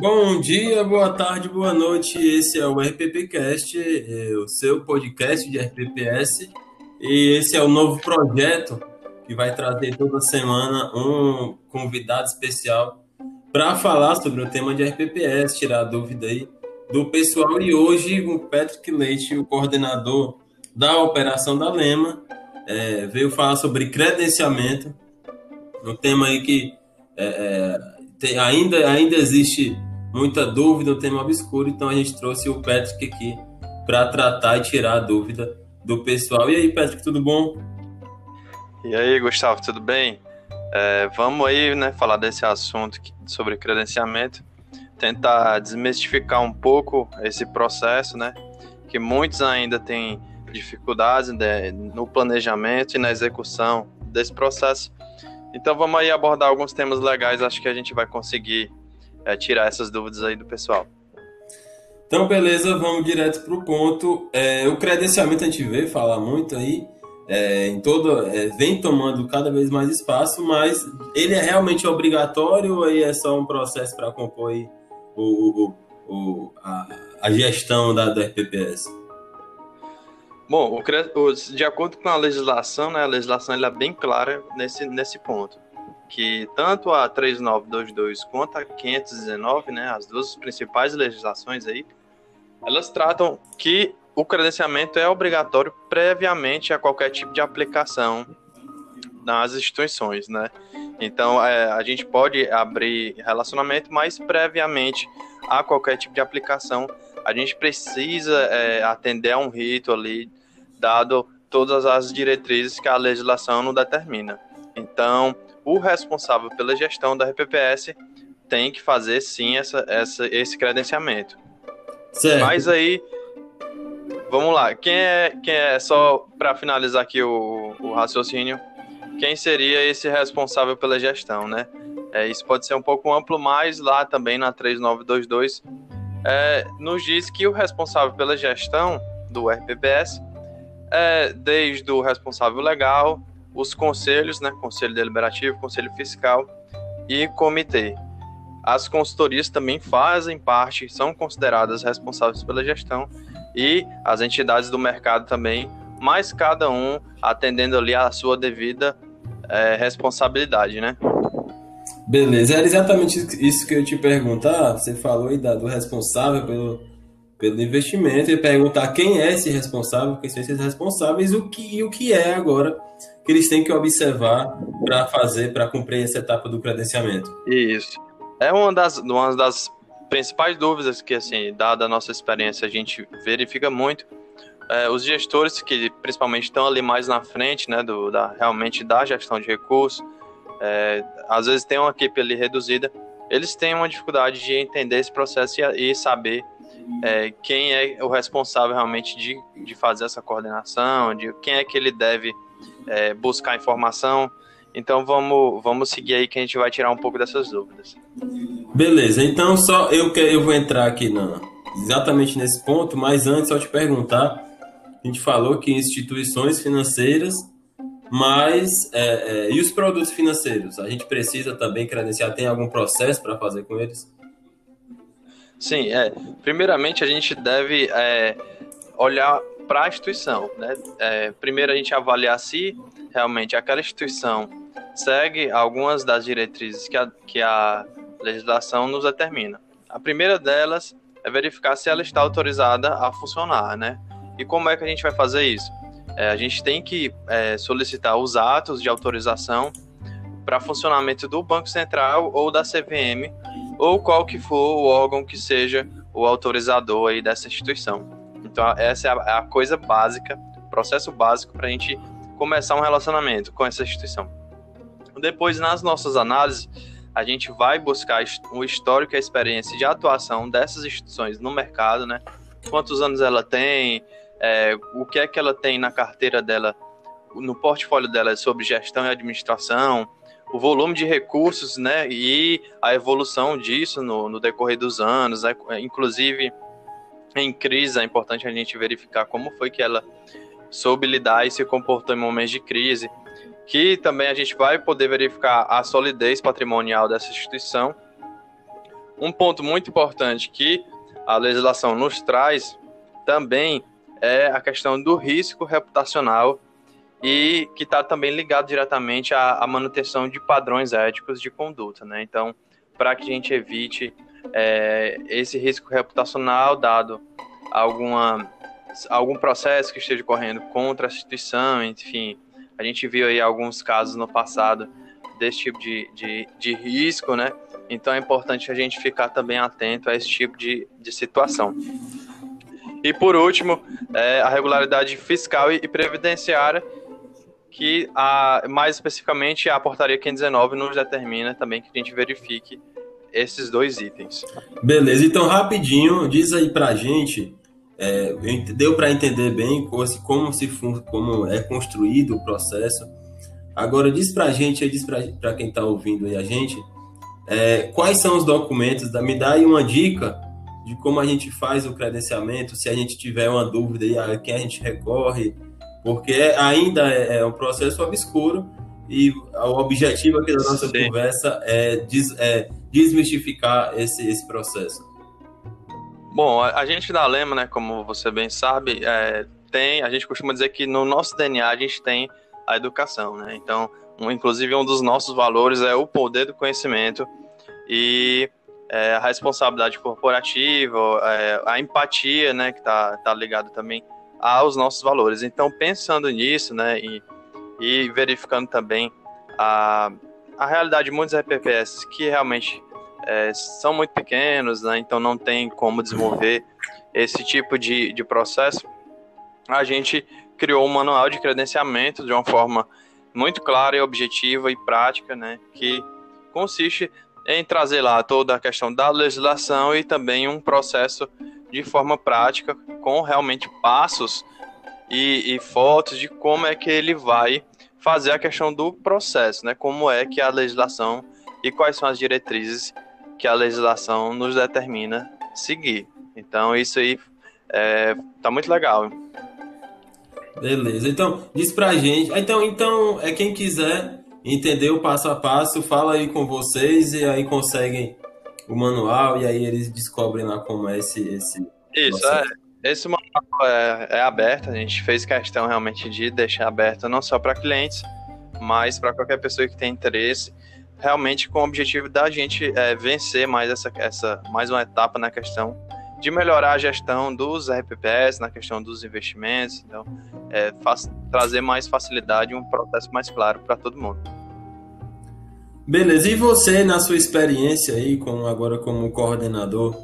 Bom dia, boa tarde, boa noite. Esse é o RPPcast, é o seu podcast de RPPS. E esse é o novo projeto que vai trazer toda semana um convidado especial para falar sobre o tema de RPPS, tirar dúvida aí do pessoal. E hoje o Patrick Leite, o coordenador da operação da Lema, é, veio falar sobre credenciamento, um tema aí que é, é, tem, ainda, ainda existe muita dúvida, um tema obscuro, então a gente trouxe o Patrick aqui para tratar e tirar a dúvida do pessoal. E aí, Patrick, tudo bom? E aí, Gustavo, tudo bem? É, vamos aí, né, falar desse assunto sobre credenciamento, tentar desmistificar um pouco esse processo, né, que muitos ainda têm dificuldades né, no planejamento e na execução desse processo. Então vamos aí abordar alguns temas legais, acho que a gente vai conseguir é, tirar essas dúvidas aí do pessoal. Então, beleza, vamos direto para o ponto. É, o credenciamento a gente vê falar muito aí, é, em todo, é, vem tomando cada vez mais espaço, mas ele é realmente obrigatório ou aí é só um processo para compor o, o, o a, a, gestão da, da RPPS? Bom, de acordo com a legislação, né, a legislação é bem clara nesse, nesse ponto, que tanto a 3922 quanto a 519, né, as duas principais legislações aí, elas tratam que o credenciamento é obrigatório previamente a qualquer tipo de aplicação nas instituições, né? Então, é, a gente pode abrir relacionamento, mas previamente a qualquer tipo de aplicação, a gente precisa é, atender a um rito ali dado todas as diretrizes que a legislação não determina. Então, o responsável pela gestão da RPPS tem que fazer sim essa, essa, esse credenciamento. Certo. Mas aí, vamos lá. Quem é, quem é só para finalizar aqui o, o, raciocínio, quem seria esse responsável pela gestão, né? É, isso pode ser um pouco amplo, mas lá também na 3922 é, nos diz que o responsável pela gestão do RPPS é, desde o responsável legal, os conselhos, né, conselho deliberativo, conselho fiscal e comitê. As consultorias também fazem parte, são consideradas responsáveis pela gestão e as entidades do mercado também, mas cada um atendendo ali a sua devida é, responsabilidade, né? Beleza, era exatamente isso que eu te perguntar. Você falou aí do responsável pelo, pelo investimento e perguntar quem é esse responsável, quem são esses responsáveis o que, e o que é agora que eles têm que observar para fazer, para cumprir essa etapa do credenciamento. Isso. É uma das, uma das principais dúvidas que, assim, dada a nossa experiência, a gente verifica muito. É, os gestores que principalmente estão ali mais na frente, né, do, da, realmente da gestão de recursos, é, às vezes tem uma equipe ali reduzida, eles têm uma dificuldade de entender esse processo e, e saber é, quem é o responsável realmente de, de fazer essa coordenação, de quem é que ele deve é, buscar informação. Então vamos, vamos seguir aí que a gente vai tirar um pouco dessas dúvidas. Beleza, então só eu, eu vou entrar aqui na, exatamente nesse ponto, mas antes só te perguntar, a gente falou que instituições financeiras, mas é, é, e os produtos financeiros? A gente precisa também credenciar, tem algum processo para fazer com eles? Sim, é. Primeiramente, a gente deve é, olhar para a instituição, né? É, primeiro, a gente avaliar se realmente aquela instituição segue algumas das diretrizes que a, que a legislação nos determina. A primeira delas é verificar se ela está autorizada a funcionar, né? E como é que a gente vai fazer isso? É, a gente tem que é, solicitar os atos de autorização para funcionamento do Banco Central ou da CVM ou qual que for o órgão que seja o autorizador aí dessa instituição. Então, essa é a, a coisa básica, processo básico para a gente começar um relacionamento com essa instituição. Depois, nas nossas análises, a gente vai buscar o histórico e a experiência de atuação dessas instituições no mercado, né? Quantos anos ela tem, é, o que é que ela tem na carteira dela, no portfólio dela sobre gestão e administração, o volume de recursos, né, e a evolução disso no, no decorrer dos anos, né, inclusive em crise é importante a gente verificar como foi que ela soube lidar e se comportou em momentos de crise, que também a gente vai poder verificar a solidez patrimonial dessa instituição, um ponto muito importante que a legislação nos traz também é a questão do risco reputacional e que está também ligado diretamente à, à, manutenção de padrões éticos de conduta, né? Então, para que a gente evite é, esse risco reputacional dado alguma algum processo que esteja correndo contra a instituição, enfim, a gente viu aí alguns casos no passado desse tipo de, de, de risco, né? Então é importante a gente ficar também atento a esse tipo de, de situação. E por último, é, a regularidade fiscal e previdenciária, que a, mais especificamente a portaria 519 nos determina também que a gente verifique esses dois itens. Beleza, então rapidinho, diz aí pra gente, é, deu para entender bem como, se, como é construído o processo. Agora diz pra gente, diz para quem está ouvindo aí a gente, é, quais são os documentos, me dá aí uma dica de como a gente faz o credenciamento, se a gente tiver uma dúvida aí, a quem a gente recorre, porque ainda é, é um processo obscuro e o objetivo aqui da nossa Sim. conversa é, des, é, desmistificar esse, esse processo. Bom, a, gente da Lema, né, como você bem sabe, é, tem, a gente costuma dizer que no nosso DNA a gente tem a educação, né? Então, um, inclusive um dos nossos valores é o poder do conhecimento e é, a responsabilidade corporativa, é, a empatia, né, que está tá ligado também aos nossos valores. Então, pensando nisso, né, e, e verificando também a, a realidade de muitos RPPS que realmente é, são muito pequenos, né, então não tem como desenvolver esse tipo de, de processo, a gente criou um manual de credenciamento de uma forma muito clara e objetiva e prática, né, que consiste em trazer lá toda a questão da legislação e também um processo de forma prática, com realmente passos e, e, fotos de como é que ele vai fazer a questão do processo, né? Como é que a legislação e quais são as diretrizes que a legislação nos determina seguir. Então isso aí é, tá muito legal. Beleza. Então diz pra gente. Então então é quem quiser entender o passo a passo, fala aí com vocês e aí conseguem o manual e aí eles descobrem lá como é esse. esse Isso, é, esse manual é, é, aberto, a gente fez questão realmente de deixar aberto não só para clientes, mas para qualquer pessoa que tem interesse, realmente com o objetivo da gente é, vencer mais essa, essa mais uma etapa na questão de melhorar a gestão dos RPPS, na questão dos investimentos, então, é, faz, trazer mais facilidade e um processo mais claro para todo mundo. Beleza, e você, na sua experiência aí, com, agora como coordenador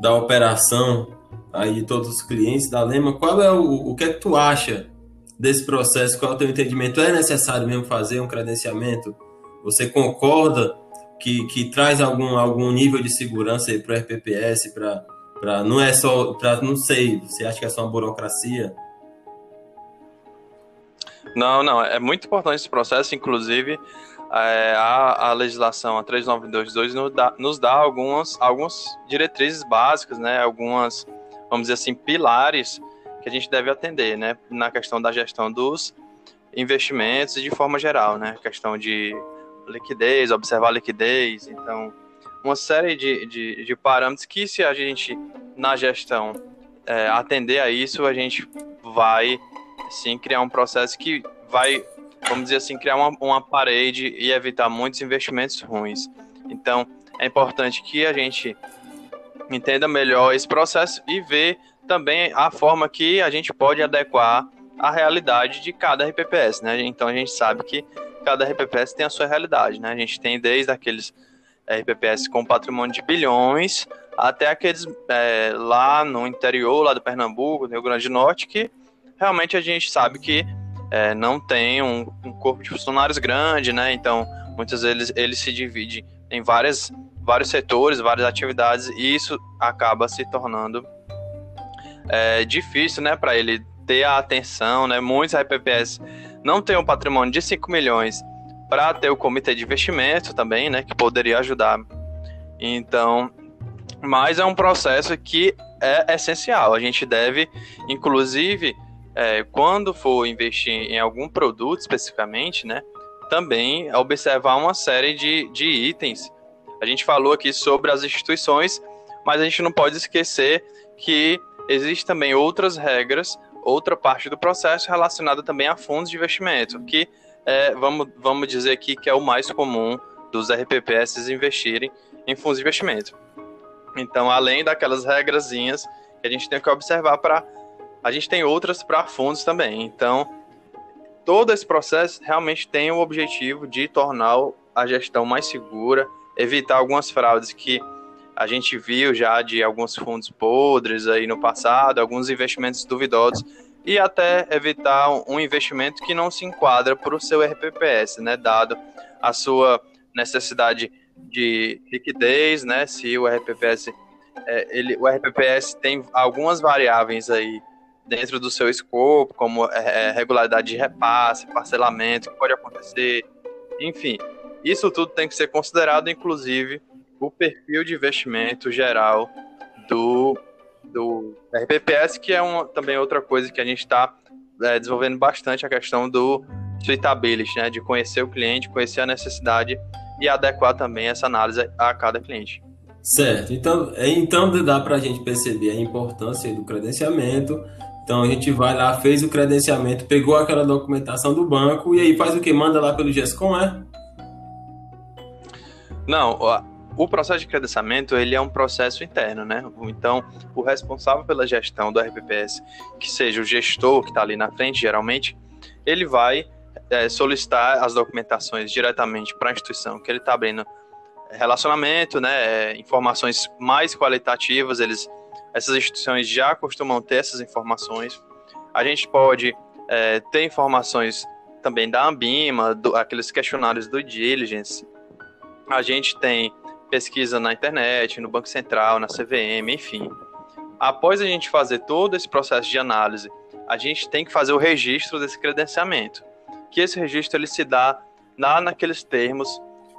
da operação aí todos os clientes da Lema, qual é o, o que é que tu acha desse processo? Qual é o teu entendimento? É necessário mesmo fazer um credenciamento? Você concorda que, que traz algum, algum nível de segurança para o RPPS, para Pra, não é só, pra, não sei, você acha que é só uma burocracia? Não, não, é muito importante esse processo, inclusive a, a legislação, a 3922, nos dá, nos dá algumas, algumas diretrizes básicas, né, algumas, vamos dizer assim, pilares que a gente deve atender, né, na questão da gestão dos investimentos de forma geral, né, questão de liquidez, observar a liquidez, então uma série de, de, de parâmetros que se a gente, na gestão, é, atender a isso, a gente vai, sim, criar um processo que vai, vamos dizer assim, criar uma, uma parede e evitar muitos investimentos ruins. Então, é importante que a gente entenda melhor esse processo e ver também a forma que a gente pode adequar a realidade de cada RPPS, né? Então a gente sabe que cada RPPS tem a sua realidade, né? A gente tem desde aqueles RPPS com patrimônio de bilhões, até aqueles é, lá no interior, lá do Pernambuco, do Rio Grande do Norte, que realmente a gente sabe que é, não tem um, um, corpo de funcionários grande, né? Então, muitas vezes ele se divide em várias, vários setores, várias atividades, e isso acaba se tornando é, difícil, né, para ele ter a atenção, né? Muitos RPPS não têm um patrimônio de 5 milhões para ter o comitê de investimento também, né, que poderia ajudar. Então, mas é um processo que é essencial. A gente deve, inclusive, é, quando for investir em algum produto especificamente, né, também observar uma série de, de itens A gente falou aqui sobre as instituições, mas a gente não pode esquecer que existem também outras regras, outra parte do processo relacionada também a fundos de investimento, que é, vamos, vamos dizer aqui que é o mais comum dos RPPS investirem em fundos de investimento. Então, além daquelas regrazinhas que a gente tem que observar para. A gente tem outras para fundos também. Então, todo esse processo realmente tem o objetivo de tornar a gestão mais segura, evitar algumas fraudes que a gente viu já de alguns fundos podres aí no passado, alguns investimentos duvidosos e até evitar um investimento que não se enquadra para o seu RPPS, né, dado a sua necessidade de liquidez, né, se o RPPS é, ele, o RPPS tem algumas variáveis aí dentro do seu escopo, como é, é, regularidade de repasse, parcelamento, que pode acontecer, enfim, isso tudo tem que ser considerado, inclusive o perfil de investimento geral do, do RPPS, que é uma, também outra coisa que a gente está é, desenvolvendo bastante a questão do suitability, né, de conhecer o cliente, conhecer a necessidade e adequar também essa análise a cada cliente. Certo, então, então dá para a gente perceber a importância do credenciamento. Então a gente vai lá, fez o credenciamento, pegou aquela documentação do banco e aí faz o que? Manda lá pelo GESCOM, é? Não, o processo de credenciamento ele é um processo interno, né? Então, o responsável pela gestão do RPPS, que seja o gestor que está ali na frente, geralmente, ele vai é, solicitar as documentações diretamente para a instituição que ele está abrindo relacionamento, né? É, informações mais qualitativas, eles, essas instituições já costumam ter essas informações. A gente pode é, ter informações também da Ambima, do, aqueles questionários do Diligence. A gente tem pesquisa na internet, no Banco Central, na CVM, enfim. Após a gente fazer todo esse processo de análise, a gente tem que fazer o registro desse credenciamento. Que esse registro ele se dá lá naqueles termos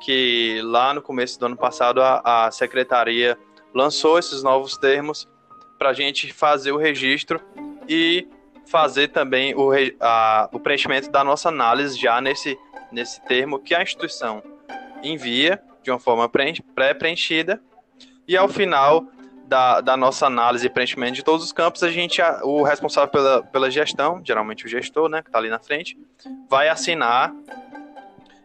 que lá no começo do ano passado a, a secretaria lançou esses novos termos para a gente fazer o registro e fazer também o, a, o preenchimento da nossa análise já nesse, nesse termo que a instituição envia de uma forma pré-preenchida. E ao final da, da nossa análise e preenchimento de todos os campos, a gente, o responsável pela, pela gestão, geralmente o gestor, né, que está ali na frente, vai assinar.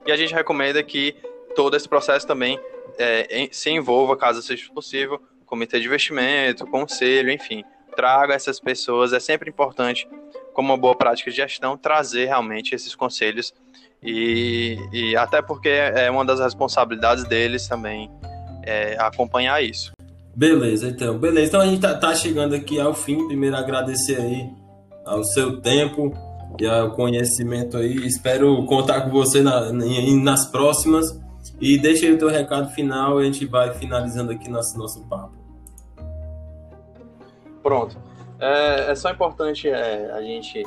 E a gente recomenda que todo esse processo também é, se envolva, caso seja possível, comitê de investimento, conselho, enfim, traga essas pessoas. É sempre importante, como uma boa prática de gestão, trazer realmente esses conselhos e, e até porque é uma das responsabilidades deles também é, acompanhar isso. Beleza, então. Beleza, então a gente tá, tá, chegando aqui ao fim. Primeiro agradecer aí ao seu tempo e ao conhecimento aí. Espero contar com você na, nas próximas. E deixa aí o teu recado final e a gente vai finalizando aqui nosso, nosso papo. Pronto. É, é só importante é, a gente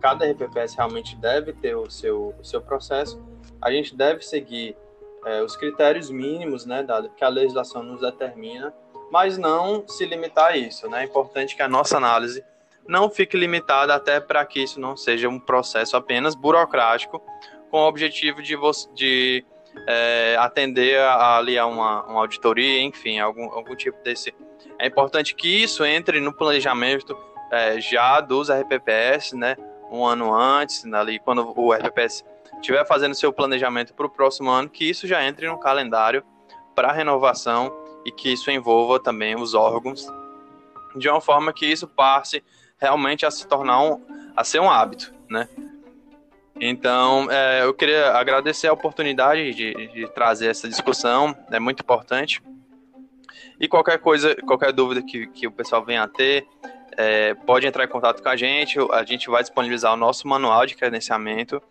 cada RPPS realmente deve ter o seu, o seu processo. A gente deve seguir é, os critérios mínimos, né, dado que a legislação nos determina, mas não se limitar a isso. Né? É importante que a nossa análise não fique limitada até para que isso não seja um processo apenas burocrático, com o objetivo de, de é, atender a, ali a uma, uma auditoria, enfim, algum, algum tipo desse. É importante que isso entre no planejamento é, já dos RPPS, né? um ano antes, ali quando o RPPS estiver fazendo seu planejamento para o próximo ano, que isso já entre no calendário para renovação e que isso envolva também os órgãos, de uma forma que isso passe realmente a se tornar um, a ser um hábito, né? Então, é, eu queria agradecer a oportunidade de, de, trazer essa discussão, é muito importante. E qualquer coisa, qualquer dúvida que, que o pessoal venha a ter, é, pode entrar em contato com a gente, a gente vai disponibilizar o nosso manual de credenciamento.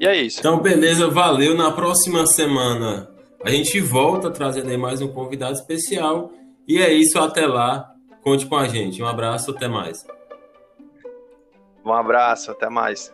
E é isso. Então, beleza, valeu. Na próxima semana a gente volta trazendo aí mais um convidado especial. E é isso, até lá. Conte com a gente. Um abraço, até mais. Um abraço, até mais.